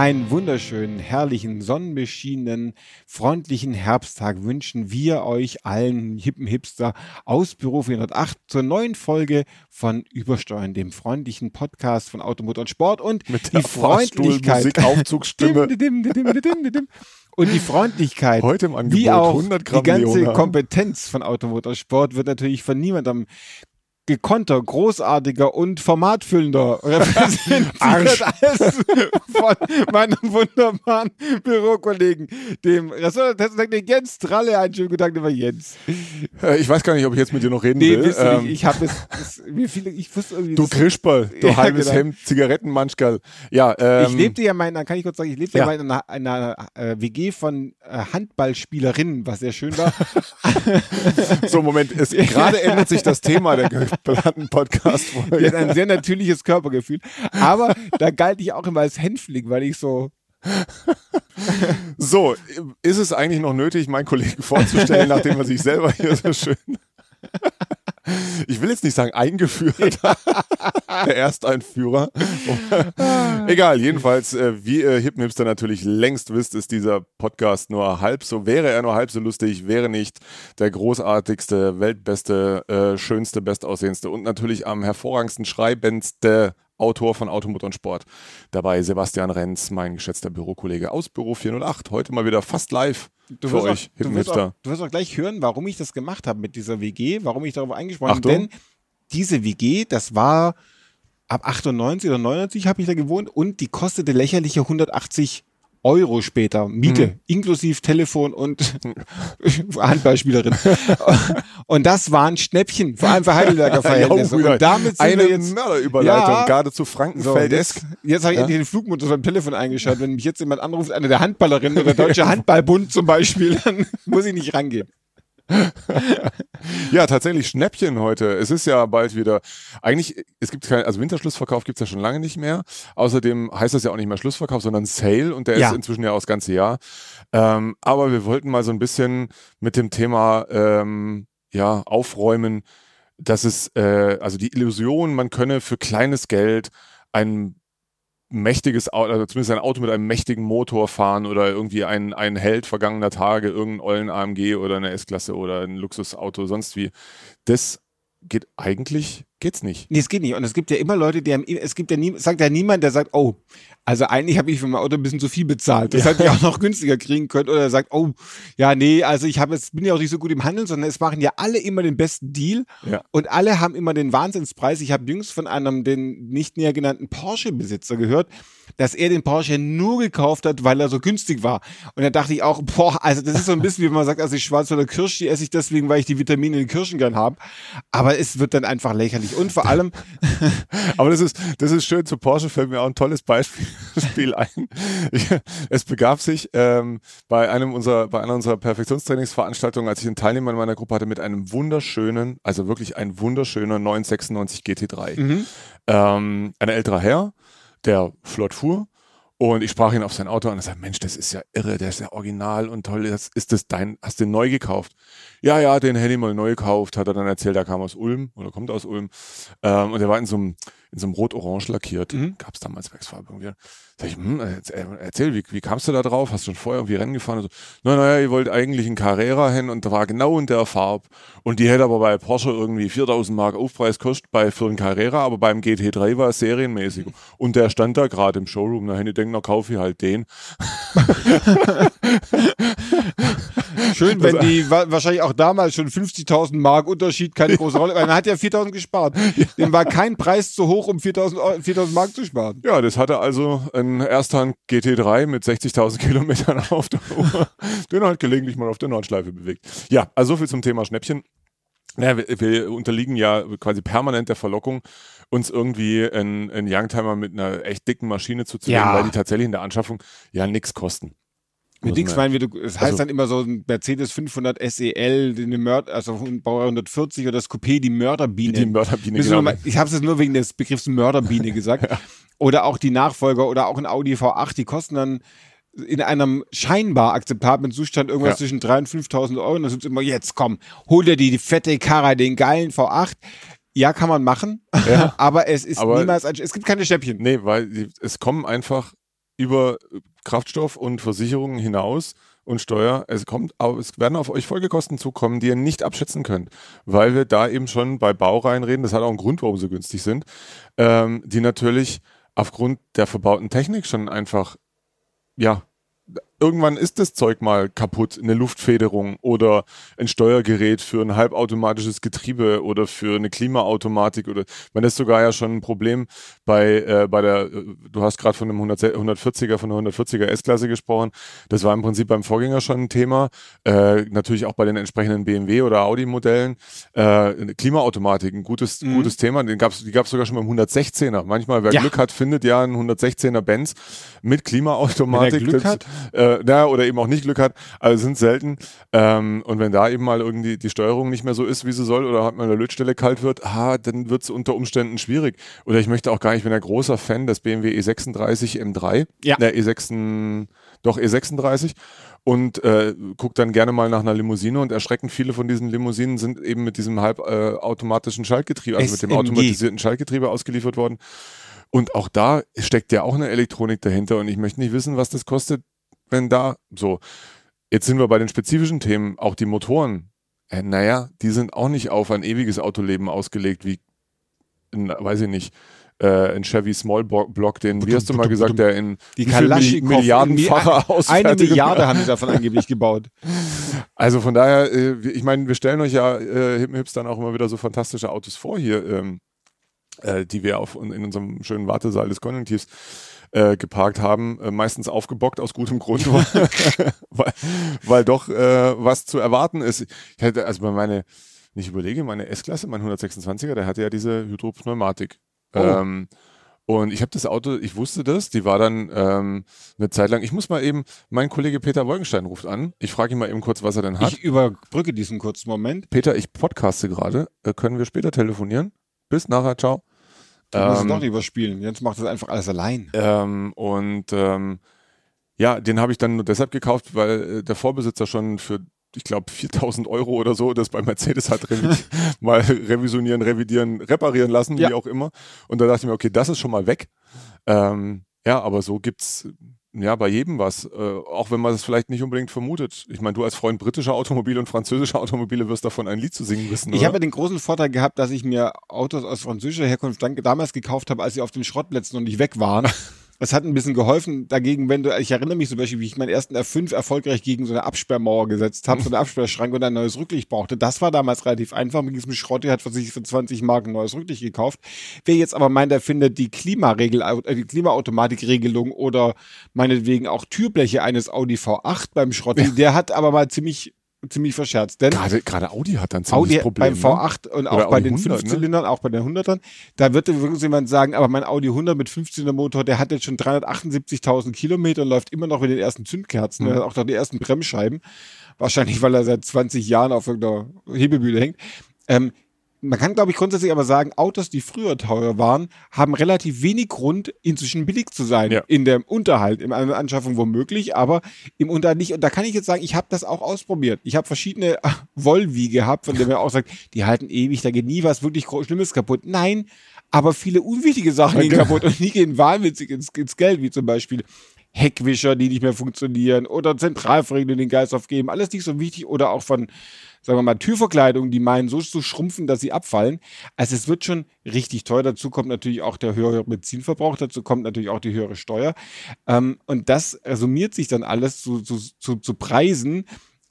Einen wunderschönen, herrlichen, sonnenbeschienenen, freundlichen Herbsttag wünschen wir euch allen hippen Hipster aus Büro 408 zur neuen Folge von Übersteuern, dem freundlichen Podcast von Automotor und Sport und Mit die der Freundlichkeit. Musikaufzugsstimme. Dim, dim, dim, dim, dim, dim. Und die Freundlichkeit, Heute im Angebot wie auch 100 Gramm die ganze Leona. Kompetenz von Automotorsport wird natürlich von niemandem gekonnter, großartiger und formatfüllender repräsentiert Arsch. als von meinem wunderbaren Bürokollegen, dem Ressorttechnik Jens Tralle. Einen schönen guten Tag, lieber Jens. Äh, Ich weiß gar nicht, ob ich jetzt mit dir noch reden Nee, will. Ähm, ich habe es, mir viele, ich wusste irgendwie, du Krischball, du Ja, halbes genau. Hemd, Zigarettenmanschkerl. Ja, ähm, ich lebte ja mal, einer- kann ich kurz sagen, ich lebte ja, mal in einer, einer äh, WG von äh, Handballspielerinnen, was sehr schön war. so Moment, gerade ändert sich das Thema der geplanten Die Podcast-Folge. hat ein sehr natürliches Körpergefühl. Aber da galt ich auch immer als Hänfling, weil ich so, So, ist es eigentlich noch nötig, meinen Kollegen vorzustellen, nachdem er sich selber hier so schön, ich will jetzt nicht sagen eingeführt, der Ersteinführer. Egal, jedenfalls, äh, wie ihr Hippen Hipster natürlich längst wisst, ist dieser Podcast nur halb so, wäre er nur halb so lustig, wäre nicht der großartigste, weltbeste, äh, schönste, bestaussehendste und natürlich am hervorragendsten schreibendste Autor von Automotor und Sport. Dabei Sebastian Renz, mein geschätzter Bürokollege aus Büro 408. Heute mal wieder fast live du für euch, auch, du, wirst auch, du wirst auch gleich hören, warum ich das gemacht habe mit dieser WG, warum ich darauf eingesprochen habe. Denn diese WG, das war ab 98 oder 99 habe ich da gewohnt und die kostete lächerliche 180 Euro später Miete, Mhm. inklusive Telefon und Handballspielerin. und das waren Schnäppchen, vor allem für Heidelberger Verhältnisse. und damit sind eine wir jetzt Mörderüberleitung, Ja. geradezu so, Frankenfeldesk. jetzt jetzt habe ich Ja? endlich den Flugmodus beim Telefon eingeschaltet. Wenn mich jetzt jemand anruft, eine der Handballerinnen oder der Deutsche Handballbund zum Beispiel, dann muss ich nicht rangehen. Ja, tatsächlich Schnäppchen heute. Es ist ja bald wieder, eigentlich, es gibt kein, also Winterschlussverkauf gibt's ja schon lange nicht mehr. Außerdem heißt das ja auch nicht mehr Schlussverkauf, sondern Sale und der Ja. ist inzwischen ja auch das ganze Jahr. Ähm, aber wir wollten mal so ein bisschen mit dem Thema ähm, ja, aufräumen, dass es, äh, also die Illusion, man könne für kleines Geld ein mächtiges Auto, also zumindest ein Auto mit einem mächtigen Motor fahren oder irgendwie ein, ein Held vergangener Tage, irgendeinen ollen AMG oder eine S-Klasse oder ein Luxusauto, sonst wie. Das geht eigentlich, geht's nicht. Nee, es geht nicht. Und es gibt ja immer Leute, die haben, es gibt ja nie, sagt ja niemand, der sagt, oh, also eigentlich habe ich für mein Auto ein bisschen zu viel bezahlt. Das hätte ich auch noch günstiger kriegen können. Oder er sagt, oh, ja, nee, also ich habe jetzt, bin ja auch nicht so gut im Handeln, sondern es machen ja alle immer den besten Deal. Ja. Und alle haben immer den Wahnsinnspreis. Ich habe jüngst von einem, den nicht näher genannten Porsche-Besitzer gehört, dass er den Porsche nur gekauft hat, weil er so günstig war. Und da dachte ich auch, boah, also das ist so ein bisschen, wie man sagt, also ich Schwarzwälder Kirsch, die esse ich deswegen, weil ich die Vitamine in den Kirschen gern habe. Aber es wird dann einfach lächerlich. Und vor allem, Aber das ist, das ist schön. Zu Porsche fällt mir auch ein tolles Beispiel Spiel ein. Ich, es begab sich ähm, bei einem unserer, bei einer unserer Perfektionstrainingsveranstaltungen, als ich einen Teilnehmer in meiner Gruppe hatte, mit einem wunderschönen, also wirklich ein wunderschöner 996 GT3. Ähm, ein älterer Herr, der flott fuhr. Und ich sprach ihn auf sein Auto an und er sagt, Mensch, das ist ja irre, der ist ja original und toll. Das, ist das dein, hast du den neu gekauft? Ja, ja, den hätte ich mal neu gekauft, hat er dann erzählt, er kam aus Ulm oder kommt aus Ulm. Ähm, und er war in so einem, in so einem rot-orange lackiert. Mhm. Gab es damals Werksfarbe irgendwie. Sag ich, hm, erzähl, erzähl wie, wie kamst du da drauf? Hast du schon vorher irgendwie Rennen gefahren? Und so, na, naja, ich wollte eigentlich einen Carrera hin und da war genau in der Farbe. Und die hätte aber bei Porsche irgendwie 4000 Mark Aufpreis kostet bei, für einen Carrera, aber beim GT3 war es serienmäßig. Und der stand da gerade im Showroom, da hätte ich denkt, na kaufe ich halt den. Schön, wenn die wa wahrscheinlich auch damals schon 50.000 Mark Unterschied keine große Rolle, weil man hat ja 4.000 gespart. Dem war kein Preis zu hoch, um 4.000 Eu- 4.000 Mark zu sparen. Ja, das hatte also ein Ersthand GT3 mit 60.000 Kilometern auf der Uhr, den er halt gelegentlich mal auf der Nordschleife bewegt. Ja, also so viel zum Thema Schnäppchen. Ja, wir, wir unterliegen ja quasi permanent der Verlockung, uns irgendwie einen, einen Youngtimer mit einer echt dicken Maschine zuzulegen, Ja. weil die tatsächlich in der Anschaffung ja nichts kosten. Mit Dings meinen wir, es heißt also, dann immer so ein Mercedes 500 SEL, die Mörder, also Bauer 140 oder das Coupé, die Mörderbiene. Die Mörderbiene, genau. Mal, ich habe es jetzt nur wegen des Begriffs Mörderbiene gesagt. ja. Oder auch die Nachfolger oder auch ein Audi V8, die kosten dann in einem scheinbar akzeptablen Zustand irgendwas ja. zwischen 3.000 und 5.000 Euro. Und dann sind immer, jetzt komm, hol dir die, die fette Karre, den geilen V8. Ja, kann man machen, ja. aber es ist aber niemals ein, es gibt keine Schnäppchen. Nee, weil es kommen einfach über Kraftstoff und Versicherungen hinaus und Steuer, es kommt, es werden auf euch Folgekosten zukommen, die ihr nicht abschätzen könnt, weil wir da eben schon bei Baureihen reden, das hat auch einen Grund, warum sie günstig sind, ähm, die natürlich aufgrund der verbauten Technik schon einfach, ja, irgendwann ist das Zeug mal kaputt, eine Luftfederung oder ein Steuergerät für ein halbautomatisches Getriebe oder für eine Klimaautomatik oder man ist sogar ja schon ein Problem bei äh, bei der äh, du hast gerade von einem 100, 140er von der 140er S-Klasse gesprochen, das war im Prinzip beim Vorgänger schon ein Thema, äh, natürlich auch bei den entsprechenden BMW oder Audi Modellen, äh, Klimaautomatik ein gutes mhm. gutes Thema, den gab's die gab's sogar schon beim 116er. Manchmal wer ja. Glück hat, findet ja einen 116er Benz mit Klimaautomatik. Wenn Glück das, hat äh, äh, na, oder eben auch nicht Glück hat, also sind selten. Ähm, und wenn da eben mal irgendwie die Steuerung nicht mehr so ist, wie sie soll, oder hat man eine Lötstelle kalt wird, ah, dann wird es unter Umständen schwierig. Oder ich möchte auch gar nicht, ich bin ein großer Fan des BMW E36 M3, ja. der E6, doch E36 und äh, guckt dann gerne mal nach einer Limousine und erschreckend viele von diesen Limousinen sind eben mit diesem halbautomatischen äh, Schaltgetriebe, also SMG. mit dem automatisierten Schaltgetriebe ausgeliefert worden. Und auch da steckt ja auch eine Elektronik dahinter und ich möchte nicht wissen, was das kostet, wenn da so. Jetzt sind wir bei den spezifischen Themen, auch die Motoren. Äh, naja, die sind auch nicht auf ein ewiges Autoleben ausgelegt, wie, in, weiß ich nicht, äh, ein Chevy Small Block, den, wie hast du mal gesagt, der in die Milliardenfacher aus. Eine Milliarde haben die davon angeblich gebaut. Also von daher, äh, ich meine, wir stellen euch ja äh, Hip Hips dann auch immer wieder so fantastische Autos vor hier, ähm, äh, die wir auf, in unserem schönen Wartesaal des Konjunktivs äh, geparkt haben, äh, meistens aufgebockt aus gutem Grund, weil, weil doch äh, was zu erwarten ist. Ich hätte also bei meine, nicht überlege, meine S-Klasse, mein 126er, der hatte ja diese Hydropneumatik. Oh. Ähm, und ich habe das Auto, ich wusste das, die war dann ähm, eine Zeit lang. Ich muss mal eben, mein Kollege Peter Wolkenstein ruft an. Ich frage ihn mal eben kurz, was er denn hat. Ich überbrücke diesen kurzen Moment. Peter, ich podcaste gerade. Äh, können wir später telefonieren? Bis nachher, ciao. Du musst ähm, es doch lieber spielen. Jetzt macht das einfach alles allein. Ähm, und ähm, ja, den habe ich dann nur deshalb gekauft, weil äh, der Vorbesitzer schon für, ich glaube, 4000 Euro oder so das bei Mercedes hat revi mal revisionieren, revidieren, reparieren lassen, ja. wie auch immer. Und da dachte ich mir, okay, das ist schon mal weg. Ähm, ja, aber so gibt's ja, bei jedem was. Äh, auch wenn man es vielleicht nicht unbedingt vermutet. Ich meine, du als Freund britischer Automobile und französischer Automobile wirst davon ein Lied zu singen wissen. Ich habe den großen Vorteil gehabt, dass ich mir Autos aus französischer Herkunft damals gekauft habe, als sie auf den Schrottplätzen noch nicht weg waren. Es hat ein bisschen geholfen dagegen, wenn du, ich erinnere mich zum Beispiel, wie ich meinen ersten R5 erfolgreich gegen so eine Absperrmauer gesetzt habe, so eine Absperrschrank und ein neues Rücklicht brauchte. Das war damals relativ einfach mit diesem Schrott, der hat für sich für 20 Mark ein neues Rücklicht gekauft. Wer jetzt aber meint, er findet die Klimaregel, äh, die Klimaautomatikregelung oder meinetwegen auch Türbleche eines Audi V8 beim Schrott, ja. der hat aber mal ziemlich ziemlich verscherzt. Denn gerade, gerade Audi hat dann ziemlich Audi Problem. Beim V8 ne? und auch bei den 100, Fünfzylindern, ne? auch bei den 100ern, da wird wirklich jemand sagen, aber mein Audi 100 mit 15er Motor, der hat jetzt schon 378.000 Kilometer und läuft immer noch mit den ersten Zündkerzen, mhm. auch noch die ersten Bremsscheiben. Wahrscheinlich, weil er seit 20 Jahren auf irgendeiner Hebebühne hängt. Ähm, man kann, glaube ich, grundsätzlich aber sagen, Autos, die früher teuer waren, haben relativ wenig Grund, inzwischen billig zu sein. Ja. In dem Unterhalt, in einer Anschaffung womöglich, aber im Unterhalt nicht. Und da kann ich jetzt sagen, ich habe das auch ausprobiert. Ich habe verschiedene Volvi gehabt, von denen man auch sagt, die halten ewig, da geht nie was wirklich Schlimmes kaputt. Nein, aber viele unwichtige Sachen gehen kaputt und die gehen wahnwitzig ins, ins Geld, wie zum Beispiel Heckwischer, die nicht mehr funktionieren oder Zentralverriegelung, die den Geist aufgeben. Alles nicht so wichtig oder auch von sagen wir mal, Türverkleidungen, die meinen so zu schrumpfen, dass sie abfallen. Also es wird schon richtig teuer. Dazu kommt natürlich auch der höhere Benzinverbrauch, dazu kommt natürlich auch die höhere Steuer. Ähm, und das summiert sich dann alles zu, zu, zu, zu Preisen,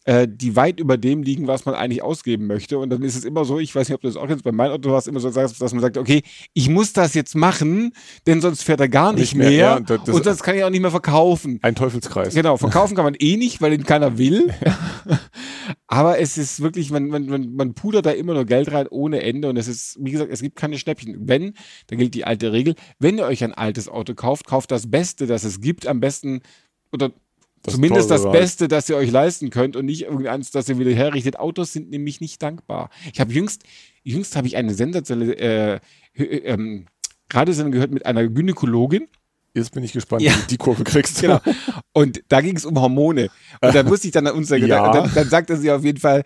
äh, die weit über dem liegen, was man eigentlich ausgeben möchte. Und dann ist es immer so, ich weiß nicht, ob du das auch jetzt bei meinem Auto hast, immer so sagst, dass man sagt, okay, ich muss das jetzt machen, denn sonst fährt er gar nicht, nicht mehr. mehr. Ja, das, das und sonst kann ich auch nicht mehr verkaufen. Ein Teufelskreis. Genau, verkaufen kann man eh nicht, weil den keiner will. Aber es ist wirklich, man, man, man, man pudert da immer nur Geld rein ohne Ende. Und es ist, wie gesagt, es gibt keine Schnäppchen. Wenn, da gilt die alte Regel, wenn ihr euch ein altes Auto kauft, kauft das Beste, das es gibt, am besten oder Das Zumindest das halt. Beste, das ihr euch leisten könnt und nicht irgendeins, das ihr wieder herrichtet. Autos sind nämlich nicht dankbar. Ich habe jüngst, jüngst habe ich eine sensationelle äh, äh, ähm, Radiosendung gehört mit einer Gynäkologin. Jetzt bin ich gespannt, Ja. wie du die Kurve kriegst. Genau. Und da ging es um Hormone. Und da musste ich dann an uns sagen, Ja. dann, dann sagte sie auf jeden Fall,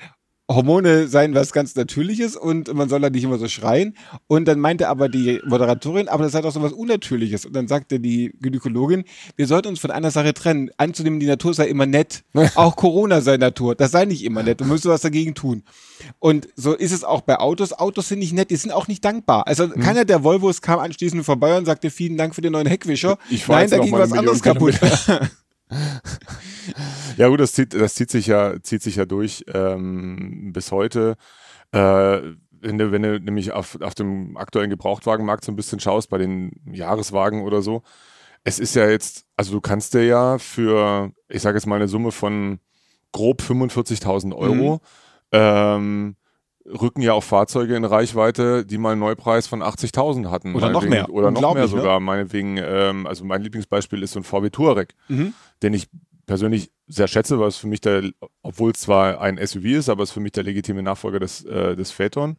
Hormone seien was ganz Natürliches und man soll da nicht immer so schreien. Und dann meinte aber die Moderatorin, aber das sei doch so was Unnatürliches. Und dann sagte die Gynäkologin, wir sollten uns von einer Sache trennen. Anzunehmen, die Natur sei immer nett. Auch Corona sei Natur. Das sei nicht immer nett. Du müsstest was dagegen tun. Und so ist es auch bei Autos. Autos sind nicht nett, die sind auch nicht dankbar. Also Hm. keiner der Volvos kam anschließend vorbei und sagte, vielen Dank für den neuen Heckwischer. Ich Nein, da ging was anderes kaputt. Ja gut, das zieht, das zieht sich ja, zieht sich ja durch ähm, bis heute. Äh, wenn du, wenn du nämlich auf, auf dem aktuellen Gebrauchtwagenmarkt so ein bisschen schaust, bei den Jahreswagen oder so, es ist ja jetzt, also du kannst dir ja für, ich sage jetzt mal eine Summe von grob 45.000 Euro, ähm, rücken ja auch Fahrzeuge in Reichweite, die mal einen Neupreis von 80.000 hatten. Oder noch mehr. Oder noch mehr ne? sogar. Meinetwegen, ähm, also mein Lieblingsbeispiel ist so ein VW Touareg Mhm. den ich persönlich sehr schätze, weil es für mich der, obwohl es zwar ein SUV ist, aber es ist für mich der legitime Nachfolger des, äh, des Phaeton.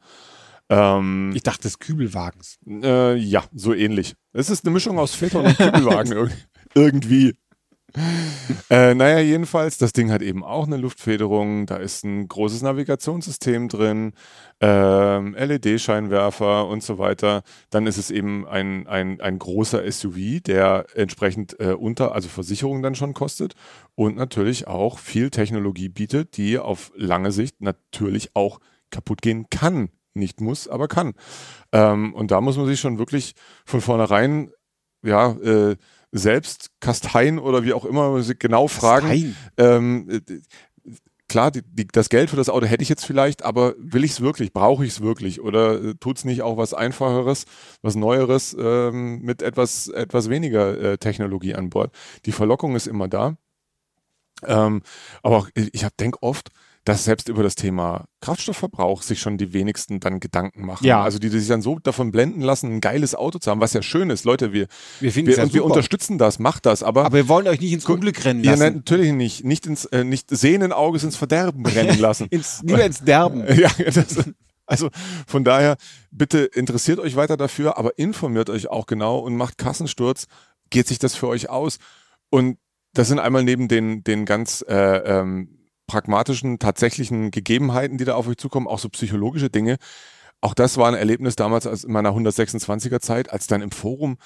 Ähm, Ich dachte des Kübelwagens. äh, ja, so ähnlich. Es ist eine Mischung aus Phaeton und Kübelwagen ir- irgendwie. Äh, naja, jedenfalls, das Ding hat eben auch eine Luftfederung, da ist ein großes Navigationssystem drin, ähm, LED-Scheinwerfer und so weiter. Dann ist es eben ein, ein, ein großer SUV, der entsprechend äh, unter, also Versicherung dann schon kostet und natürlich auch viel Technologie bietet, die auf lange Sicht natürlich auch kaputt gehen kann. Nicht muss, aber kann. Ähm, und da muss man sich schon wirklich von vornherein ja, äh, selbst kasteien oder wie auch immer genau fragen. Ähm, äh, klar, die, die, das Geld für das Auto hätte ich jetzt vielleicht, aber will ich es wirklich? Brauche ich es wirklich? Oder äh, tut es nicht auch was Einfacheres, was Neueres ähm, mit etwas, etwas weniger äh, Technologie an Bord? Die Verlockung ist immer da. Ähm, aber auch, ich ich denke oft, dass selbst über das Thema Kraftstoffverbrauch sich schon die wenigsten dann Gedanken machen. Ja. Also die, die sich dann so davon blenden lassen, ein geiles Auto zu haben, was ja schön ist. Leute, wir, Wir wir, ja wir unterstützen das, macht das, aber, Aber wir wollen euch nicht ins Unglück rennen ja, lassen. nein, natürlich nicht. Nicht ins, äh, nicht sehenden Auges ins Verderben rennen lassen. ins, lieber ins Derben. ja, das, also von daher, bitte interessiert euch weiter dafür, aber informiert euch auch genau und macht Kassensturz. Geht sich das für euch aus? Und das sind einmal neben den, den ganz äh, ähm, pragmatischen, tatsächlichen Gegebenheiten, die da auf euch zukommen, auch so psychologische Dinge. Auch das war ein Erlebnis damals als in meiner 126er Zeit, als dann im Forum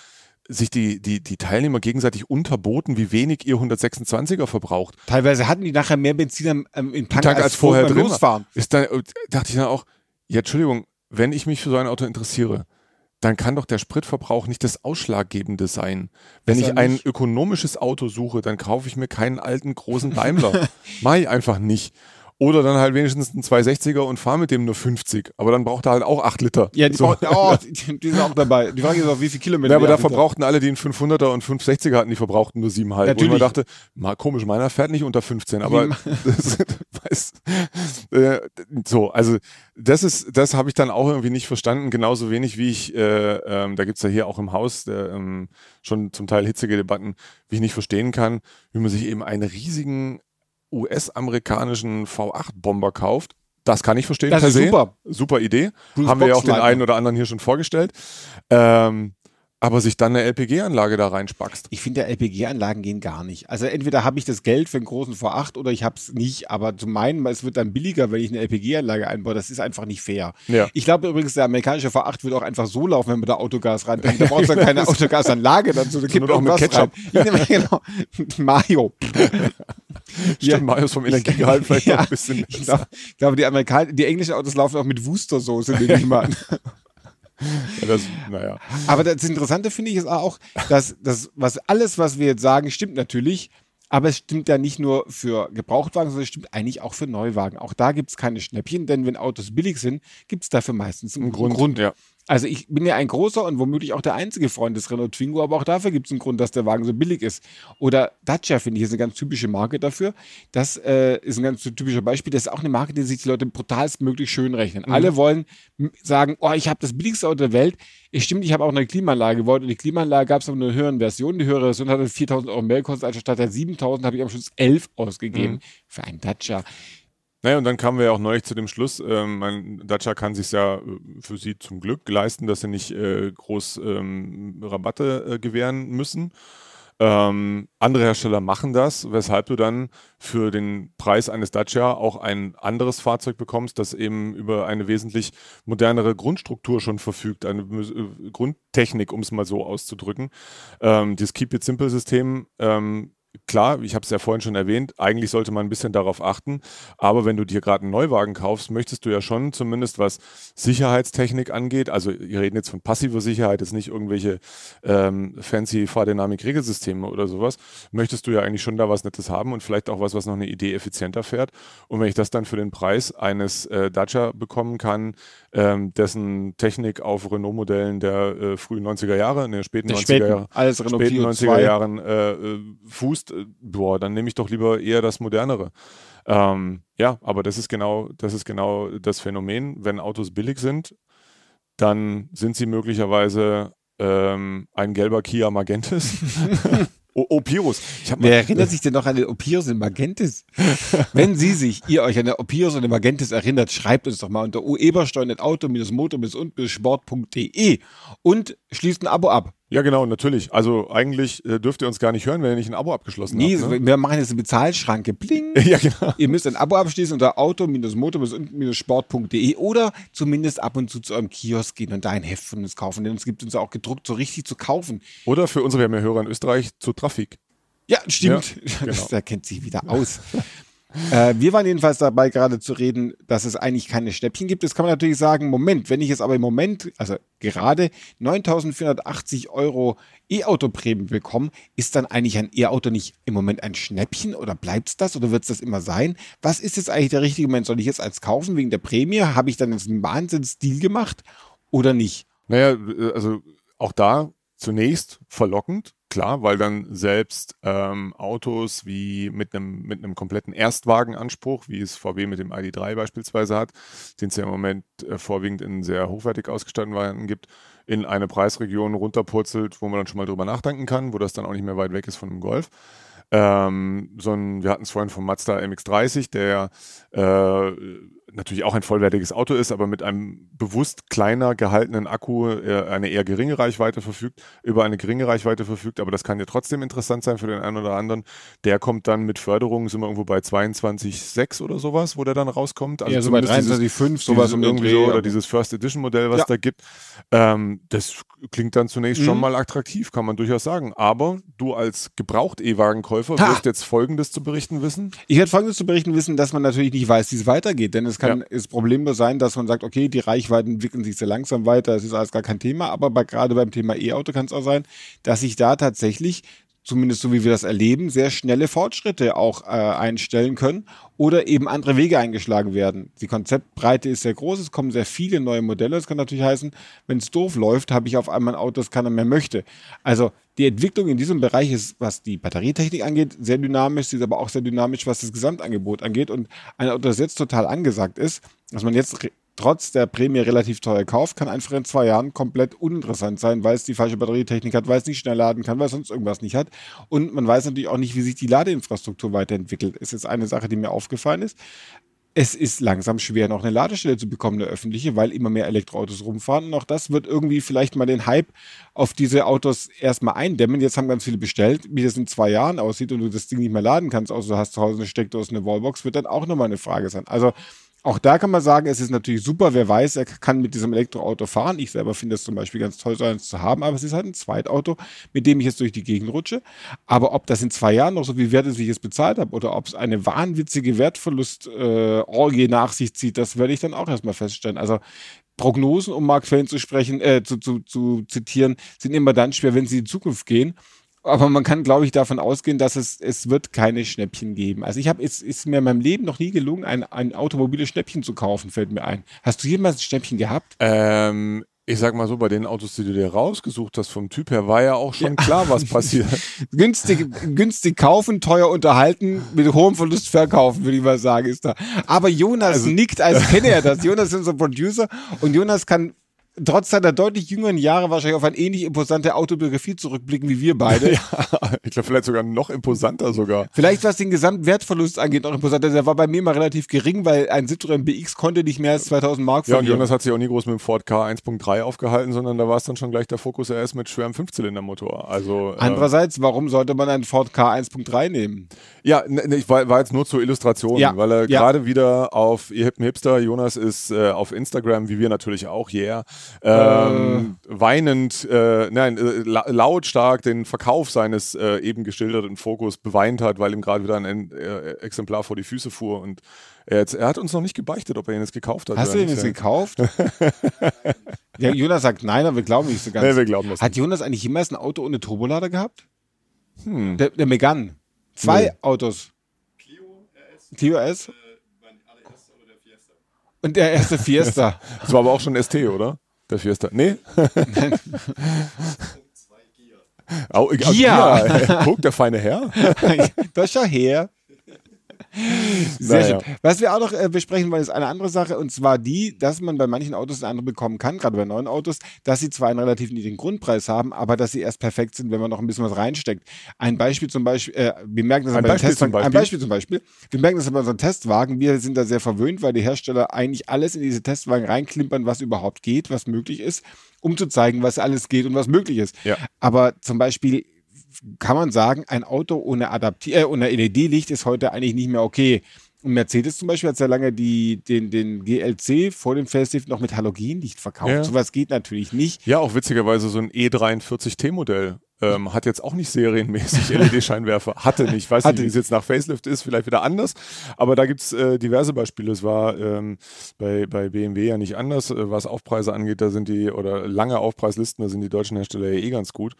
sich die, die, die Teilnehmer gegenseitig unterboten, wie wenig ihr 126er verbraucht. Teilweise hatten die nachher mehr Benzin am, im Tank, Tank als, als vorher drin. Losfahren. Ist dann, äh, dachte ich dann auch, ja, Entschuldigung, wenn ich mich für so ein Auto interessiere, dann kann doch der Spritverbrauch nicht das Ausschlaggebende sein. Wenn ich ein nicht? ökonomisches Auto suche, dann kaufe ich mir keinen alten großen Daimler. Ich einfach nicht. Oder dann halt wenigstens einen 260er und fahre mit dem nur 50. Aber dann braucht er halt auch 8 Liter. Ja, die, So. brauchen- oh, die, die sind auch dabei. Die Frage ist auch, wie viel Kilometer. Ja, aber da verbrauchten alle, die einen 500er und 560er hatten, die verbrauchten nur 7,5. Und man dachte, mal komisch, meiner fährt nicht unter 15, aber das, weiß, äh, so, also das ist, das habe ich dann auch irgendwie nicht verstanden, genauso wenig wie ich, äh, ähm, da gibt's ja hier auch im Haus äh, ähm, schon zum Teil hitzige Debatten, wie ich nicht verstehen kann, wie man sich eben einen riesigen US-amerikanischen V8-Bomber kauft. Das kann ich verstehen. Das per ist se. super. Super Idee. Gutes Haben wir ja auch den einen oder anderen hier schon vorgestellt. Ähm, aber sich dann eine LPG-Anlage da reinspackst. Ich finde, LPG-Anlagen gehen gar nicht. Also entweder habe ich das Geld für einen großen V8 oder ich habe es nicht. Aber zu meinen, es wird dann billiger, wenn ich eine LPG-Anlage einbaue, das ist einfach nicht fair. Ja. Ich glaube übrigens, der amerikanische V8 wird auch einfach so laufen, wenn man da Autogas rein. Da brauchst du dann keine Autogasanlage dazu. Da gibt noch mit irgendwas rein. Ich nehme genau Mayo. Stimmt, Marius vom Energiegehalt vielleicht noch ein bisschen. Ich glaube, ich glaube, die Amerikaner, die englischen Autos laufen auch mit Wustersoße, nehme ich mal an. Ja, das, naja. Aber das Interessante finde ich ist auch, dass das, was alles, was wir jetzt sagen, stimmt natürlich. Aber es stimmt ja nicht nur für Gebrauchtwagen, sondern es stimmt eigentlich auch für Neuwagen. Auch da gibt es keine Schnäppchen, denn wenn Autos billig sind, gibt es dafür meistens einen Grund. Ja. Also ich bin ja ein großer und womöglich auch der einzige Freund des Renault Twingo, aber auch dafür gibt es einen Grund, dass der Wagen so billig ist. Oder Dacia, finde ich, ist eine ganz typische Marke dafür. Das äh, ist ein ganz typischer Beispiel. Das ist auch eine Marke, die sich die Leute brutalstmöglich schön rechnen. Mhm. Alle wollen sagen, oh, ich habe das billigste Auto der Welt. Es stimmt, ich habe auch eine Klimaanlage gewollt und die Klimaanlage gab es aber eine höhere Version. Die höhere Version hatte 4000 Euro mehr gekostet, also statt der 7000 habe ich am Schluss 11 ausgegeben mhm. für einen Dacia. Naja, und dann kamen wir ja auch neulich zu dem Schluss, ähm, mein Dacia kann sich ja äh, für sie zum Glück leisten, dass sie nicht äh, groß ähm, Rabatte äh, gewähren müssen. Ähm, andere Hersteller machen das, weshalb du dann für den Preis eines Dacia auch ein anderes Fahrzeug bekommst, das eben über eine wesentlich modernere Grundstruktur schon verfügt, eine äh, Grundtechnik, um es mal so auszudrücken. Ähm, dieses Keep It Simple System ähm, klar, ich habe es ja vorhin schon erwähnt, eigentlich sollte man ein bisschen darauf achten, aber wenn du dir gerade einen Neuwagen kaufst, möchtest du ja schon zumindest was Sicherheitstechnik angeht, also wir reden jetzt von passiver Sicherheit, jetzt nicht irgendwelche ähm, fancy Fahrdynamik-Regelsysteme oder sowas, möchtest du ja eigentlich schon da was Nettes haben und vielleicht auch was, was noch eine Idee effizienter fährt. Und wenn ich das dann für den Preis eines äh, Dacia bekommen kann, ähm, dessen Technik auf Renault-Modellen der äh, frühen 90er Jahre, in den späten der 90er späten, Jahre, alles Renault späten 90er Jahren äh, äh, fußt, äh, boah, dann nehme ich doch lieber eher das modernere. Ähm, ja, aber das ist genau, das ist genau das Phänomen. Wenn Autos billig sind, dann sind sie möglicherweise ähm, ein gelber Kia Magentis Opirus. Wer erinnert sich denn noch an den Opirus in Magentis? Wenn Sie sich, ihr euch an den Opirus und den Magentis erinnert, schreibt uns doch mal unter uebersteuern.auto-motor-und-sport.de und schließt ein Abo ab. Ja, genau, natürlich. Also eigentlich äh, dürft ihr uns gar nicht hören, wenn ihr nicht ein Abo abgeschlossen nee, habt. Nee, ne? wir machen jetzt eine Bezahlschranke. Bling. ja, genau. Ihr müsst ein Abo abschließen unter auto-motor-sport.de oder zumindest ab und zu zu eurem Kiosk gehen und da ein Heft von uns kaufen. Denn es gibt uns auch gedruckt, so richtig zu kaufen. Oder für unsere, wir haben ja Hörer in Österreich, zu Trafik. Ja, stimmt. Ja, genau. Das, kennt sich wieder aus. Äh, wir waren jedenfalls dabei, gerade zu reden, dass es eigentlich keine Schnäppchen gibt. Das kann man natürlich sagen, Moment, wenn ich jetzt aber im Moment, also gerade 9.480 Euro E-Auto-Prämie bekomme, ist dann eigentlich ein E-Auto nicht im Moment ein Schnäppchen oder bleibt es das oder wird es das immer sein? Was ist jetzt eigentlich der richtige Moment? Soll ich jetzt als kaufen wegen der Prämie? Habe ich dann jetzt einen Wahnsinns-Deal gemacht oder nicht? Naja, äh, also auch da zunächst verlockend, klar, weil dann selbst ähm, Autos wie mit einem mit einem kompletten Erstwagenanspruch, wie es VW mit dem ID3 beispielsweise hat, den es ja im Moment äh, vorwiegend in sehr hochwertig ausgestatteten Varianten gibt, in eine Preisregion runterpurzelt, wo man dann schon mal drüber nachdenken kann, wo das dann auch nicht mehr weit weg ist von einem Golf. Ähm, so ein, wir hatten es vorhin vom Mazda MX30, der äh, natürlich auch ein vollwertiges Auto ist, aber mit einem bewusst kleiner gehaltenen Akku äh, eine eher geringe Reichweite verfügt, über eine geringe Reichweite verfügt, aber das kann ja trotzdem interessant sein für den einen oder anderen. Der kommt dann mit Förderung, sind wir irgendwo bei 22,6 oder sowas, wo der dann rauskommt. Also ja, so bei 23,5, sowas um irgendwie so, oder dieses First Edition Modell, was ja. da gibt. Ähm, das klingt dann zunächst mhm. schon mal attraktiv, kann man durchaus sagen. Aber du als gebraucht E-Wagenkäufer wirst jetzt Folgendes zu berichten wissen. Ich werde Folgendes zu berichten wissen, dass man natürlich nicht weiß, wie es weitergeht, denn es kann ja. ist problemlos sein, dass man sagt, okay, die Reichweiten entwickeln sich sehr langsam weiter, es ist alles gar kein Thema, aber bei, gerade beim Thema E-Auto kann es auch sein, dass sich da tatsächlich zumindest so wie wir das erleben, sehr schnelle Fortschritte auch äh, einstellen können oder eben andere Wege eingeschlagen werden. Die Konzeptbreite ist sehr groß, es kommen sehr viele neue Modelle. Das kann natürlich heißen, wenn es doof läuft, habe ich auf einmal ein Auto, das keiner mehr möchte. Also die Entwicklung in diesem Bereich ist, was die Batterietechnik angeht, sehr dynamisch, sie ist aber auch sehr dynamisch, was das Gesamtangebot angeht. Und ein Auto, das jetzt total angesagt ist, dass man jetzt trotz der Prämie relativ teuer kauft, kann einfach in zwei Jahren komplett uninteressant sein, weil es die falsche Batterietechnik hat, weil es nicht schnell laden kann, weil es sonst irgendwas nicht hat. Und man weiß natürlich auch nicht, wie sich die Ladeinfrastruktur weiterentwickelt. Ist jetzt eine Sache, die mir aufgefallen ist. Es ist langsam schwer, noch eine Ladestelle zu bekommen, eine öffentliche, weil immer mehr Elektroautos rumfahren. Und auch das wird irgendwie vielleicht mal den Hype auf diese Autos erstmal eindämmen. Jetzt haben ganz viele bestellt. Wie das in zwei Jahren aussieht und du das Ding nicht mehr laden kannst, außer du hast zu Hause eine Steckdose, eine Wallbox, wird dann auch nochmal eine Frage sein. Also auch da kann man sagen, es ist natürlich super, wer weiß, er kann mit diesem Elektroauto fahren. Ich selber finde es zum Beispiel ganz toll, so eins zu haben, aber es ist halt ein Zweitauto, mit dem ich jetzt durch die Gegend rutsche. Aber ob das in zwei Jahren noch so viel wert ist, wie ich es bezahlt habe, oder ob es eine wahnwitzige Wertverlust-Orgie äh, nach sich zieht, das werde ich dann auch erstmal feststellen. Also Prognosen, um Mark Twain zu sprechen, äh, zu, zu, zu zitieren, sind immer dann schwer, wenn sie in die Zukunft gehen aber man kann, glaube ich, davon ausgehen, dass es, es wird keine Schnäppchen geben. Also ich habe, es ist mir in meinem Leben noch nie gelungen, ein, ein automobiles Schnäppchen zu kaufen, fällt mir ein. Hast du jemals ein Schnäppchen gehabt? Ähm, ich sag mal so, bei den Autos, die du dir rausgesucht hast, vom Typ her, war ja auch schon klar, was passiert. günstig, günstig kaufen, teuer unterhalten, mit hohem Verlust verkaufen, würde ich mal sagen, ist da. Aber Jonas Also- nickt, als kenne er das. Jonas ist unser Producer und Jonas kann trotz seiner deutlich jüngeren Jahre wahrscheinlich auf eine ähnlich imposante Autobiografie zurückblicken wie wir beide. ich glaube, vielleicht sogar noch imposanter sogar. Vielleicht was den Gesamtwertverlust angeht, noch imposanter. Der war bei mir mal relativ gering, weil ein Citroën BX konnte nicht mehr als 2000 Mark Ja, und. Jonas hat sich auch nie groß mit dem Ford K 1.3 aufgehalten, sondern da war es dann schon gleich der Fokus RS mit schwerem Fünfzylindermotor. Also äh, Andererseits, warum sollte man einen Ford K 1.3 nehmen? Ja, ne, ne, ich war, war jetzt nur zur Illustration, Ja, weil er ja. gerade wieder auf Ihr Hipster, Jonas ist äh, auf Instagram, wie wir natürlich auch, yeah, ähm, weinend, äh, nein, äh, la lautstark den Verkauf seines äh, eben geschilderten Fokus beweint hat, weil ihm gerade wieder ein äh, Exemplar vor die Füße fuhr und er, jetzt, er hat uns noch nicht gebeichtet, ob er ihn jetzt gekauft hat. Hast du nicht. jetzt gekauft? ja, Jonas sagt nein, aber wir glauben nicht so ganz. Nee, wir glauben das Hat Jonas eigentlich jemals ein Auto ohne Turbolader gehabt? Hm. Der, der Megane. Zwei Nee. Autos. Clio S. Und der erste Fiesta. Das war aber auch schon ST, oder? Der Fiesta. Nee? Au, Gia. Gia. Guck, der feine Herr. das schau her. Sehr Naja. schön. Was wir auch noch äh, besprechen wollen, ist eine andere Sache, und zwar die, dass man bei manchen Autos einen Eindruck bekommen kann, gerade bei neuen Autos, dass sie zwar einen relativ niedrigen Grundpreis haben, aber dass sie erst perfekt sind, wenn man noch ein bisschen was reinsteckt. Ein Beispiel zum Beispiel, äh, wir merken das Ein bei Beispiel Testwagen, zum ein Beispiel? Beispiel zum Beispiel, wir merken das bei unseren Testwagen, wir sind da sehr verwöhnt, weil die Hersteller eigentlich alles in diese Testwagen reinklimpern, was überhaupt geht, was möglich ist, um zu zeigen, was alles geht und was möglich ist. Ja. Aber zum Beispiel kann man sagen, ein Auto ohne, Adapti äh, ohne LED-Licht ist heute eigentlich nicht mehr okay. Und Mercedes zum Beispiel hat sehr lange die, den, den GLC vor dem Facelift noch mit Halogenlicht verkauft. Ja. Sowas geht natürlich nicht. Ja, auch witzigerweise so ein E43T-Modell. Ähm, hat jetzt auch nicht serienmäßig LED-Scheinwerfer. Hatte nicht. Weiß Hatte nicht, wie es jetzt nach Facelift ist, vielleicht wieder anders. Aber da gibt's äh, diverse Beispiele. Es war ähm, bei, bei BMW ja nicht anders, äh, was Aufpreise angeht. Da sind die, oder lange Aufpreislisten, da sind die deutschen Hersteller ja eh ganz gut.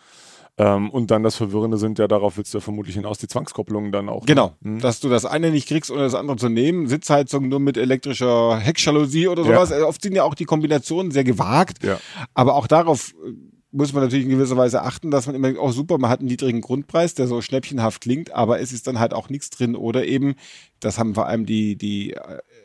Ähm, und dann das Verwirrende sind ja, darauf willst du ja vermutlich hinaus, die Zwangskopplungen dann auch. Genau, Hm? dass du das eine nicht kriegst, ohne das andere zu nehmen. Sitzheizung nur mit elektrischer Heckjalousie oder sowas. Ja. Äh, Oft sind ja auch die Kombinationen sehr gewagt. Ja. Aber auch darauf äh, muss man natürlich in gewisser Weise achten, dass man immer denkt, oh super, man hat einen niedrigen Grundpreis, der so schnäppchenhaft klingt, aber es ist dann halt auch nichts drin. Oder eben, das haben vor allem die, die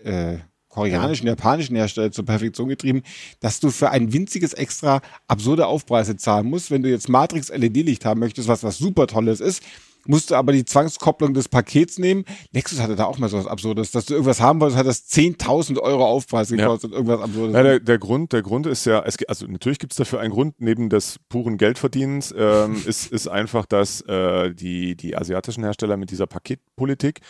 äh, koreanischen, japanischen Hersteller zur Perfektion getrieben, dass du für ein winziges Extra absurde Aufpreise zahlen musst. Wenn du jetzt Matrix LED-Licht haben möchtest, was was super Tolles ist, musst du aber die Zwangskopplung des Pakets nehmen. Lexus hatte da auch mal so was Absurdes, dass du irgendwas haben wolltest, hat das 10.000 Euro Aufpreis Ja. gekostet, irgendwas Absurdes. Ja, der, der Grund, der Grund ist ja, es, also natürlich gibt es dafür einen Grund neben des puren Geldverdienens, ähm, ist, ist einfach, dass äh, die, die asiatischen Hersteller mit dieser Paketpolitik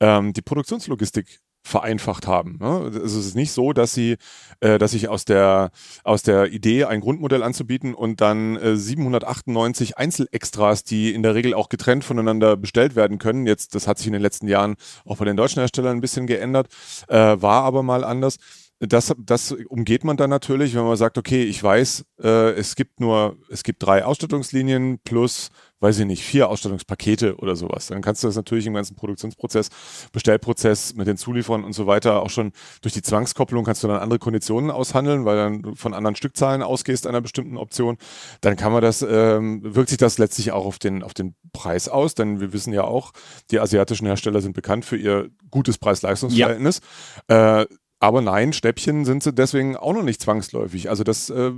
ähm, die Produktionslogistik vereinfacht haben. Ne? Es ist nicht so, dass sie, äh, dass sich aus der aus der Idee ein Grundmodell anzubieten und dann äh, 798 Einzelextras, die in der Regel auch getrennt voneinander bestellt werden können. Jetzt, das hat sich in den letzten Jahren auch bei den deutschen Herstellern ein bisschen geändert, äh, war aber mal anders. Das, das umgeht man dann natürlich, wenn man sagt, okay, ich weiß, äh, es gibt nur, es gibt drei Ausstattungslinien plus, weiß ich nicht, vier Ausstattungspakete oder sowas. Dann kannst du das natürlich im ganzen Produktionsprozess, Bestellprozess mit den Zulieferern und so weiter auch schon durch die Zwangskopplung kannst du dann andere Konditionen aushandeln, weil dann von anderen Stückzahlen ausgehst einer bestimmten Option. Dann kann man das, ähm, wirkt sich das letztlich auch auf den, auf den Preis aus, denn wir wissen ja auch, die asiatischen Hersteller sind bekannt für ihr gutes Preis-Leistungs-Verhältnis. Äh, aber nein, Stäbchen sind sie deswegen auch noch nicht zwangsläufig. Also das äh,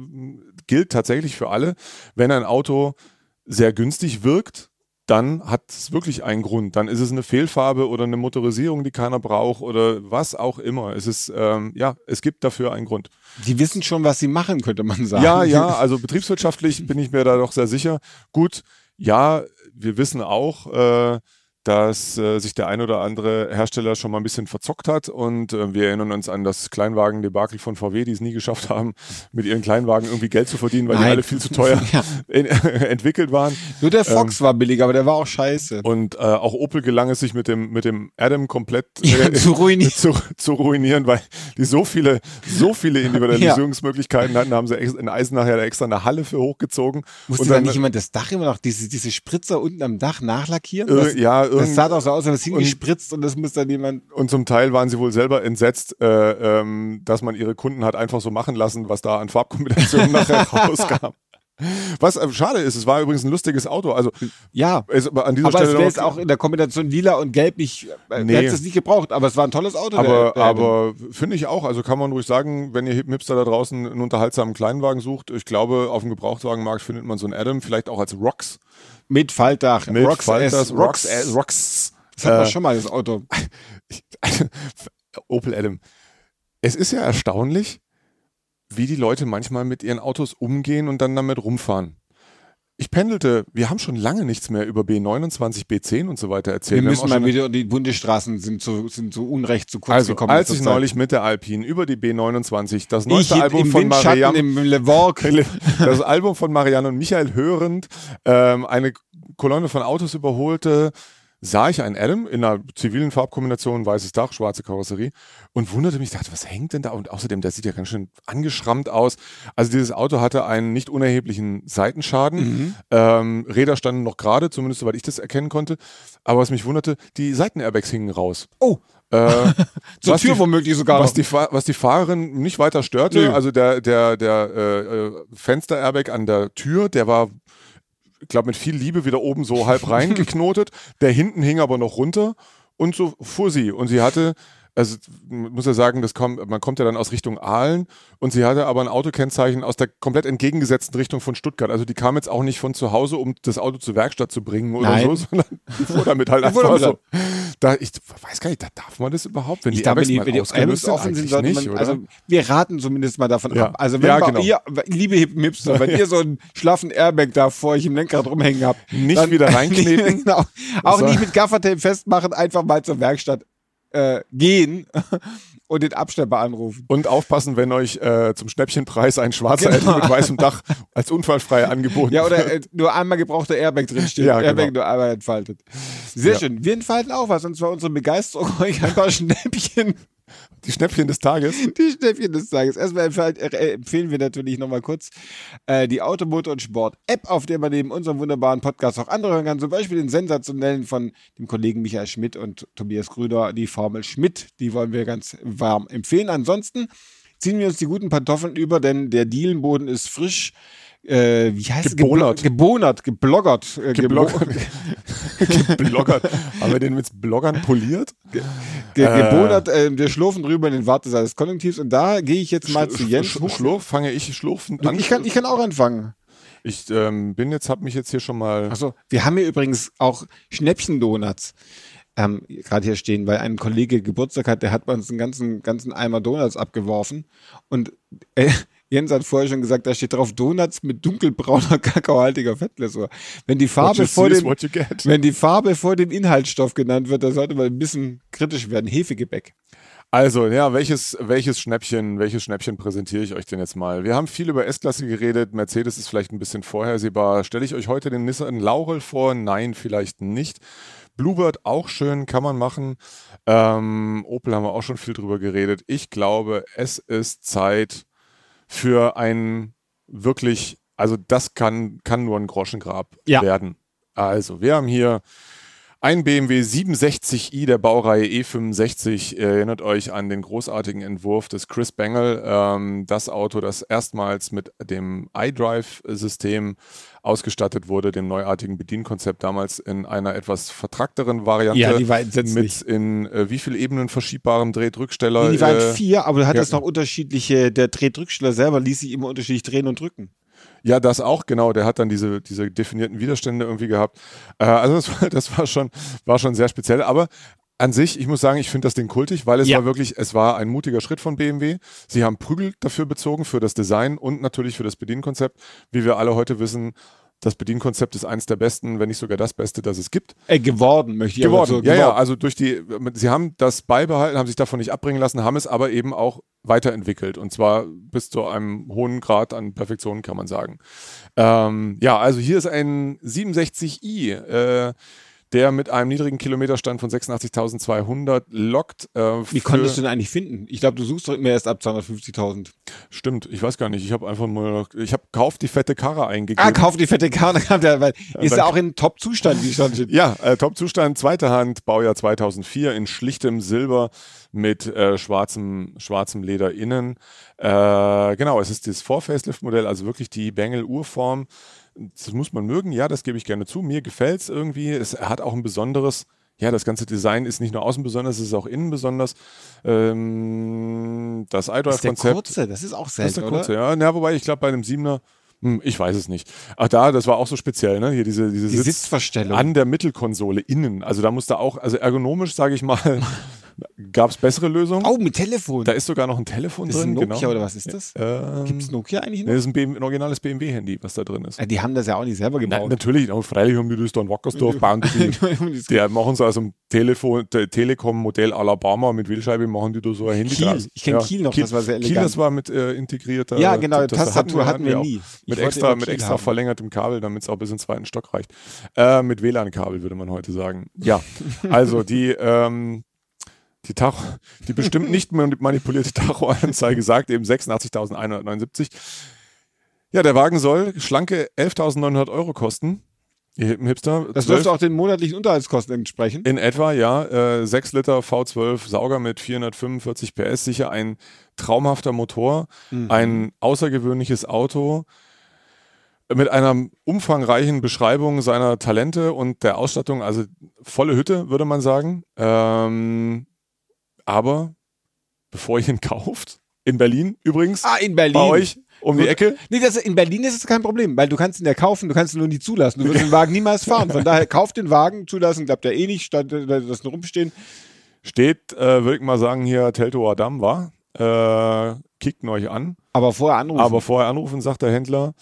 gilt tatsächlich für alle. Wenn ein Auto sehr günstig wirkt, dann hat es wirklich einen Grund. Dann ist es eine Fehlfarbe oder eine Motorisierung, die keiner braucht oder was auch immer. Es ist, ähm, ja, es gibt dafür einen Grund. Die wissen schon, was sie machen, könnte man sagen. Ja, ja, also betriebswirtschaftlich bin ich mir da doch sehr sicher. Gut, ja, wir wissen auch, äh, dass äh, sich der ein oder andere Hersteller schon mal ein bisschen verzockt hat und äh, wir erinnern uns an das Kleinwagen-Debakel von VW, die es nie geschafft haben, mit ihren Kleinwagen irgendwie Geld zu verdienen, weil die Nein. alle viel zu teuer Ja. in, entwickelt waren. Nur der Fox war billig, aber der war auch scheiße. Und äh, auch Opel gelang es sich mit dem, mit dem Adam komplett Ja, äh, zu ruinieren. zu, zu ruinieren, weil die so viele, so viele Individualisierungsmöglichkeiten hatten, haben sie in Eisenach ja extra eine Halle für hochgezogen. Musste da dann, nicht jemand das Dach immer noch, diese, diese Spritzer unten am Dach nachlackieren? äh, Das- ja, Das irgendwie. sah doch so aus, als es hingespritzt und das muss dann jemand. Und zum Teil waren sie wohl selber entsetzt, äh, ähm, dass man ihre Kunden hat einfach so machen lassen, was da an Farbkombinationen nachher rauskam. Was äh, schade ist, es war übrigens ein lustiges Auto. Also Ja. es, aber an dieser Aber Stelle es wäre auch in der Kombination lila und gelb nicht, äh, Nee. es nicht gebraucht, aber es war ein tolles Auto. Aber, aber finde ich auch, also kann man ruhig sagen, wenn ihr Hipster da draußen einen unterhaltsamen Kleinwagen sucht, ich glaube, auf dem Gebrauchtwagenmarkt findet man so einen Adam, vielleicht auch als Rocks. mit Faltdach. Mit Rocks Falters, S, Rocks, Rocks S. Rocks. Das hat man Äh, schon mal, das Auto. Opel Adam. Es ist ja erstaunlich, wie die Leute manchmal mit ihren Autos umgehen und dann damit rumfahren. Ich pendelte, wir haben schon lange nichts mehr über B29, B10 und so weiter erzählt. Wir haben müssen mal wieder, die Bundesstraßen sind so, sind so unrecht zu kurz Also, gekommen. als ich neulich mit der Alpine über die B29 das neueste ich Album von Marianne, im Le Vork. das Album von Marianne und Michael hörend ähm, eine Kolonne von Autos überholte, sah ich einen Adam in einer zivilen Farbkombination, weißes Dach, schwarze Karosserie und wunderte mich, dachte, was hängt denn da? Und außerdem, der sieht ja ganz schön angeschrammt aus. Also dieses Auto hatte einen nicht unerheblichen Seitenschaden. Mhm. Ähm, Räder standen noch gerade, zumindest soweit ich das erkennen konnte. Aber was mich wunderte, die Seitenairbags hingen raus. Oh, Äh, zur was Tür die- womöglich sogar was die, was die Fahrerin nicht weiter störte, Nö. also der, der, der äh, äh, Fenster-Airbag an der Tür, der war, glaube, mit viel Liebe wieder oben so halb reingeknotet. Der hinten hing aber noch runter und so fuhr sie. Und sie hatte, also muss ja sagen, das kommt, man kommt ja dann aus Richtung Aalen und sie hatte aber ein Autokennzeichen aus der komplett entgegengesetzten Richtung von Stuttgart. Also die kam jetzt auch nicht von zu Hause, um das Auto zur Werkstatt zu bringen oder Nein. so, sondern die fuhr damit halt einfach so. Da, ich weiß gar nicht, da darf man das überhaupt, wenn Ich die glaube, die, mal wenn die ausgelöst sind, offen sind, nicht, man, oder? also wir raten zumindest mal davon Ja. ab. Also wenn Ja, genau. ihr, liebe Hip- Hipster, wenn ihr so einen schlaffen Airbag da vor euch im Lenkrad rumhängen habt, Nicht wieder reinkneten. genau. Auch So. nicht mit Gaffertape festmachen, einfach mal zur Werkstatt äh, gehen und den Abschlepper anrufen. Und aufpassen, wenn euch äh, zum Schnäppchenpreis ein schwarzer Genau. Mit weißem Dach als unfallfrei angeboten Ja, oder wird. äh, nur einmal gebrauchter Airbag drinsteht. Ja, Airbag genau. nur einmal entfaltet. Sehr Ja. schön. Wir entfalten auch was, und zwar unsere Begeisterung, euch ein paar Schnäppchen Die Schnäppchen des Tages. Die Schnäppchen des Tages. Erstmal empfehlen, wir natürlich nochmal kurz äh, die Automotor und Sport App, auf der man neben unserem wunderbaren Podcast auch andere hören kann. Zum Beispiel den sensationellen von dem Kollegen Michael Schmidt und Tobias Grüder, die Formel Schmidt. Die wollen wir ganz warm empfehlen. Ansonsten ziehen wir uns die guten Pantoffeln über, denn der Dielenboden ist frisch. Äh, wie heißt Gebonert. es? Gebonert, gebloggert. Äh, Gebloggert. Haben wir den mit Bloggern poliert? Ge Äh. gebonert. Äh, wir schlurfen drüber in den Wartesaal des Konjunktivs und da gehe ich jetzt mal Sch- zu Jens. Sch- Schlurf, fange ich schlurfend an. Ich kann, ich kann auch anfangen. Ich ähm, bin jetzt, habe mich jetzt hier schon mal. Achso, wir haben hier übrigens auch Schnäppchen-Donuts. Ähm, gerade hier stehen, weil ein Kollege Geburtstag hat, der hat bei uns einen ganzen, ganzen Eimer Donuts abgeworfen. Und äh, Jens hat vorher schon gesagt, da steht drauf Donuts mit dunkelbrauner, kakaohaltiger Fettglasur. Wenn die Farbe vor dem, wenn die Farbe vor dem Inhaltsstoff genannt wird, da sollte man ein bisschen kritisch werden. Hefegebäck. Also, ja, welches, welches Schnäppchen, welches Schnäppchen präsentiere ich euch denn jetzt mal? Wir haben viel über S-Klasse geredet. Mercedes ist vielleicht ein bisschen vorhersehbar. Stelle ich euch heute den Nissan Laurel vor? Nein, vielleicht nicht. Bluebird auch schön, kann man machen. Ähm, Opel haben wir auch schon viel drüber geredet. Ich glaube, es ist Zeit für ein wirklich, also das kann, kann nur ein Groschengrab Ja. werden. Also, wir haben hier ein BMW 67i der Baureihe E65 Ihr erinnert euch an den großartigen Entwurf des Chris Bangle. Ähm, das Auto, das erstmals mit dem iDrive-System ausgestattet wurde, dem neuartigen Bedienkonzept damals in einer etwas vertrackteren Variante. Ja, die war mit in äh, wie viel Ebenen verschiebbarem Drehdrücksteller? Nee, die waren äh, vier, aber du hattest ja. noch unterschiedliche, der Drehdrücksteller selber ließ sich immer unterschiedlich drehen und drücken. Ja, das auch, genau. Der hat dann diese, diese definierten Widerstände irgendwie gehabt. Äh, also das, war- das war schon, war schon sehr speziell. Aber an sich, ich muss sagen, ich finde das Ding kultig, weil es Ja. war wirklich, es war ein mutiger Schritt von BMW. Sie haben Prügel dafür bezogen, für das Design und natürlich für das Bedienkonzept. Wie wir alle heute wissen, das Bedienkonzept ist eins der besten, wenn nicht sogar das Beste, das es gibt. Äh, geworden, möchte ich Geworden. so. ja, ja, geworden. also durch die, sie haben das beibehalten, haben sich davon nicht abbringen lassen, haben es aber eben auch weiterentwickelt und zwar bis zu einem hohen Grad an Perfektion, kann man sagen. Ähm, ja, also hier ist ein 67i. Äh, der mit einem niedrigen Kilometerstand von 86.200 lockt. Äh, Wie konntest du den eigentlich finden? Ich glaube, du suchst doch immer erst ab 250.000. Stimmt, ich weiß gar nicht. Ich habe einfach mal, ich habe Kauf die fette Karre eingegeben. Ah, kauf die fette Karre. weil ist ja auch in Top-Zustand, schon steht. Ja, äh, Top-Zustand, zweite Hand, Baujahr 2004 in schlichtem Silber mit äh, schwarzem, schwarzem Leder innen. Äh, genau, es ist das Vor-Facelift-Modell, also wirklich die Bengel-Urform. Das muss man mögen, ja, das gebe ich gerne zu. Mir gefällt es irgendwie. Es hat auch ein besonderes, ja, das ganze Design ist nicht nur außen besonders, es ist auch innen besonders. Ähm, das iDrive-Konzept. Das ist der kurze, das ist auch selten, Das ist der kurze, ja. ja. Wobei, ich glaube, bei einem Siebener hm, ich weiß es nicht. Ach da, das war auch so speziell, ne? Hier diese, diese Die Sitz Sitzverstellung. an der Mittelkonsole innen. Also da musste auch, also ergonomisch, sage ich mal, gab es bessere Lösungen. Oh, mit Telefon. Da ist sogar noch ein Telefon das ist drin. ein Nokia genau. oder was ist das? Ähm, Gibt es Nokia eigentlich noch? das ist ein, BMW, ein originales BMW-Handy, was da drin ist. Ja, die haben das ja auch nicht selber Na, gebaut. natürlich, aber freilich haben die das da in Wackersdorf bauen. Die, machen so aus einem Telefon, Te Telekom-Modell Alabama mit Wählscheibe, machen die da so ein Handy Kiel. draus. Ich kenn Kiel noch, das war sehr Kiel, elegant. das war mit äh, integrierter Ja, genau, das Tastatur hatten wir auch. nie. Ich Mit extra, mit Kiel extra haben. verlängertem Kabel, damit es auch bis in den zweiten Stock reicht. Äh, mit WLAN-Kabel, würde man heute sagen. Ja, also die, ähm, die Tacho, die bestimmt nicht manipulierte Tacho-Anzeige sagt eben 86.179. Ja, der Wagen soll schlanke 11.900 Euro kosten. Ihr Hipster. Das 12 dürfte auch den monatlichen Unterhaltskosten entsprechen. in etwa, ja. Äh, 6 Liter V12 Sauger mit 445 PS, sicher ein traumhafter Motor, Mhm. ein außergewöhnliches Auto mit einer umfangreichen Beschreibung seiner Talente und der Ausstattung, also volle Hütte, würde man sagen. Ähm, aber bevor ihr ihn kauft, in Berlin übrigens, Ah, in Berlin. bei euch um die. Ecke, Nee, das, in Berlin ist es kein Problem, weil du kannst ihn ja kaufen, du kannst ihn nur nie zulassen. Du wirst den Wagen niemals fahren. Von daher kauft den Wagen, zulassen klappt er eh nicht, statt äh, das nur rumstehen. steht, äh, würde ich mal sagen, hier Telto Adam war. Äh, kickt ihn euch an. Aber vorher anrufen. Aber vorher anrufen, sagt der Händler.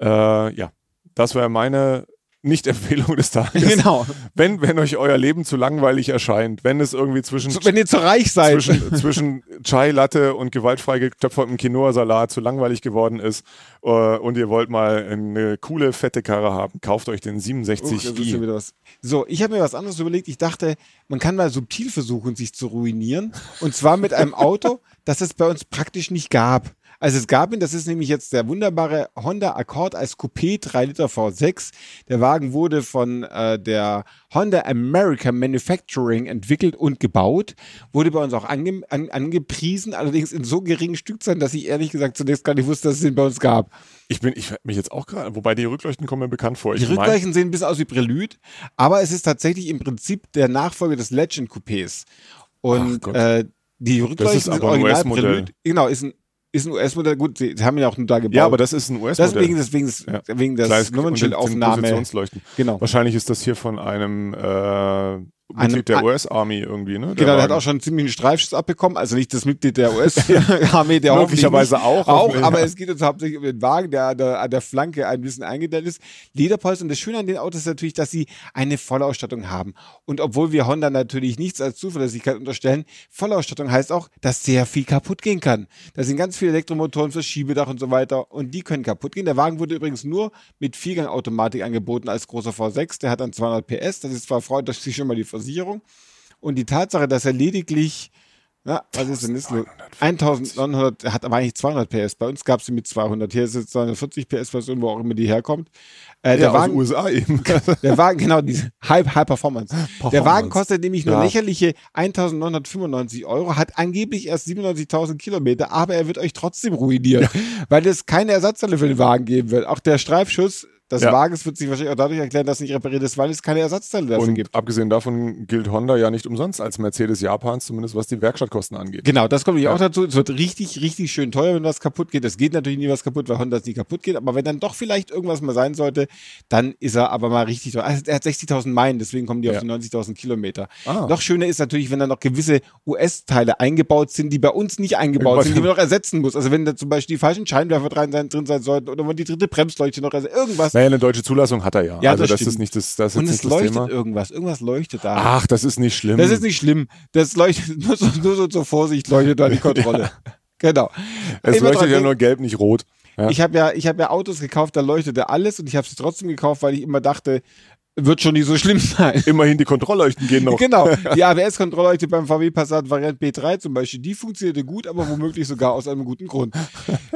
Äh, ja, das wäre meine Nicht-Empfehlung des Tages. genau. Wenn, wenn euch euer Leben zu langweilig erscheint, wenn es irgendwie zwischen, wenn ihr zu reich seid. zwischen, zwischen Chai Latte und gewaltfrei getöpfertem Quinoa-Salat zu langweilig geworden ist äh, und ihr wollt mal eine coole, fette Karre haben, kauft euch den Uch, das ist schon 67i. wieder was. So, ich habe mir was anderes überlegt. Ich dachte, man kann mal subtil versuchen, sich zu ruinieren. Und zwar mit einem Auto, das es bei uns praktisch nicht gab. Also es gab ihn, das ist nämlich jetzt der wunderbare Honda Accord als Coupé 3 Liter V6. Der Wagen wurde von äh, der Honda America Manufacturing entwickelt und gebaut, wurde bei uns auch ange an angepriesen, allerdings in so geringen Stückzahlen, dass ich ehrlich gesagt zunächst gar nicht wusste, dass es den bei uns gab. Ich bin, ich mich jetzt auch gerade, wobei die Rückleuchten kommen mir bekannt vor. Die Ich mein- Rückleuchten sehen ein bisschen aus wie Prelude, aber es ist tatsächlich im Prinzip der Nachfolger des Legend Coupés. Und äh, die Rückleuchten sind original. Prelude. Genau, ist ein, ist ein US-Modell. Gut, sie, haben ihn auch nur da gebaut. ja, aber das ist ein US-Modell. Deswegen, deswegen, des, Ja. wegen des Nummernschildaufnahme. Genau. Wahrscheinlich ist das hier von einem äh, Einem- Mitglied der US-Army irgendwie, ne? Genau, der hat auch schon ziemlich einen Streifschuss abbekommen, also nicht das Mitglied der US-Armee, der Möglicherweise auch, auch aber es geht uns hauptsächlich um den Wagen, der an der, an der Flanke ein bisschen eingedellt ist. Lederpolster und das Schöne an den Autos ist natürlich, dass sie eine Vollausstattung haben. Und obwohl wir Honda natürlich nichts als Zuverlässigkeit unterstellen, Vollausstattung heißt auch, dass sehr viel kaputt gehen kann. Da sind ganz viele Elektromotoren für Schiebedach und so weiter und die können kaputt gehen. Der Wagen wurde übrigens nur mit Viergang-Automatik angeboten als großer V6. Der hat dann 200 PS. Das ist zwar freut sich schon mal die Versicherung. Und die Tatsache, dass er lediglich, ja, was ist denn das? 1900, er hat aber eigentlich 200 PS. Bei uns gab es sie mit 200. Hier ist jetzt 240 PS Version, wo auch immer die herkommt. Äh, der, ja, aus Wagen, USA eben. der Wagen, genau, diese High, High Performance. Der Performance. Wagen kostet nämlich nur Ja. lächerliche 1995 Euro, hat angeblich erst 97.000 Kilometer, aber er wird euch trotzdem ruinieren, weil es keine Ersatzteile für den Wagen geben wird. Auch der Streifschuss des Ja. Wagens wird sich wahrscheinlich auch dadurch erklären, dass nicht repariert ist, weil es keine Ersatzteile dafür Und gibt. abgesehen davon gilt Honda ja nicht umsonst als Mercedes Japans, zumindest was die Werkstattkosten angeht. Genau, das kommt Ja. auch dazu. Es wird richtig, richtig schön teuer, wenn was kaputt geht. Es geht natürlich nie was kaputt, weil Honda es nie kaputt geht. Aber wenn dann doch vielleicht irgendwas mal sein sollte, dann ist er aber mal richtig teuer. Also er hat 60.000 Meilen, deswegen kommen die Ja. auf die 90.000 Kilometer. Ah. Noch schöner ist natürlich, wenn da noch gewisse US-Teile eingebaut sind, die bei uns nicht eingebaut sind, die man noch ersetzen muss. Also wenn da zum Beispiel die falschen Scheinwerfer drin sein, drin sein sollten oder wenn die dritte Bremsleuchte noch ersetzen, irgendwas. Naja, eine deutsche Zulassung hat er ja. Ja, also das das, ist nicht das, das ist Und es leuchtet Thema. irgendwas. Irgendwas leuchtet da. Ach, das ist nicht schlimm. Das ist nicht schlimm. Das leuchtet nur so, nur so zur Vorsicht, leuchtet da die Kontrolle. Genau. es Immer leuchtet ja nur gelb, nicht rot. Ja. Ich habe ja, ich habe ja Autos gekauft, da leuchtete alles und ich habe sie trotzdem gekauft, weil ich immer dachte, wird schon nicht so schlimm sein. Immerhin die Kontrollleuchten gehen noch. Genau. Die ABS-Kontrollleuchte beim VW Passat Variant B3 zum Beispiel, die funktionierte gut, aber womöglich sogar aus einem guten Grund.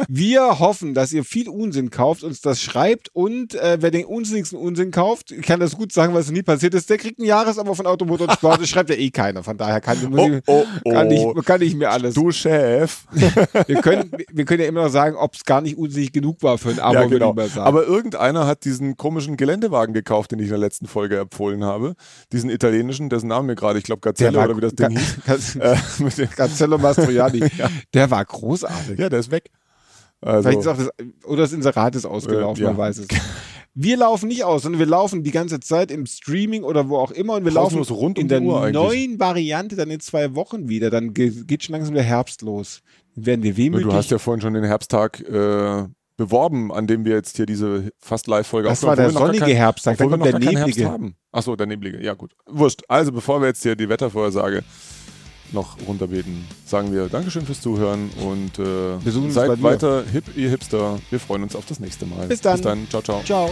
Wir hoffen, dass ihr viel Unsinn kauft, uns das schreibt und äh, wer den unsinnigsten Unsinn kauft, kann das gut sagen, was nie passiert ist, der kriegt ein Jahresabo von Automotor und Sport. Das schreibt ja eh keiner. Von daher kann, ich, Oh, oh, kann, ich, oh. kann ich mir alles. Du Chef. Wir können, wir können ja immer noch sagen, ob es gar nicht unsinnig genug war für ein Abo, Ja, würde genau. ich mal sagen. Aber irgendeiner hat diesen komischen Geländewagen gekauft, den ich in der letzten Folge empfohlen habe. Diesen italienischen, dessen Namen mir gerade, ich glaube Gazelle oder wie das Ding hieß. hieß. Äh, Cancello Mastroianni. Der war großartig. ja, der ist weg. Also, Vielleicht ist auch das, oder das Inserat ist ausgelaufen, Äh, ja. man weiß es. Wir laufen nicht aus, sondern wir laufen die ganze Zeit im Streaming oder wo auch immer und wir laufen Pausenlos rund um in der Uhr eigentlich. neuen Variante dann in zwei Wochen wieder. Dann ge geht schon langsam der Herbst los. Dann werden wir wehmütig. du hast ja vorhin schon den Herbsttag äh, beworben, an dem wir jetzt hier diese fast Live-Folge das war der sonnige Herbsttag, Obwohl dann wir kommt noch der Herbst neblige. haben. Achso, der neblige. Ja, gut. Wurscht. Also, bevor wir jetzt hier die Wettervorhersage noch runterbeten, sagen wir Dankeschön fürs Zuhören und äh, seid weiter hip, ihr Hipster. Wir freuen uns auf das nächste Mal. Bis dann. Bis dann. Ciao, ciao. Ciao.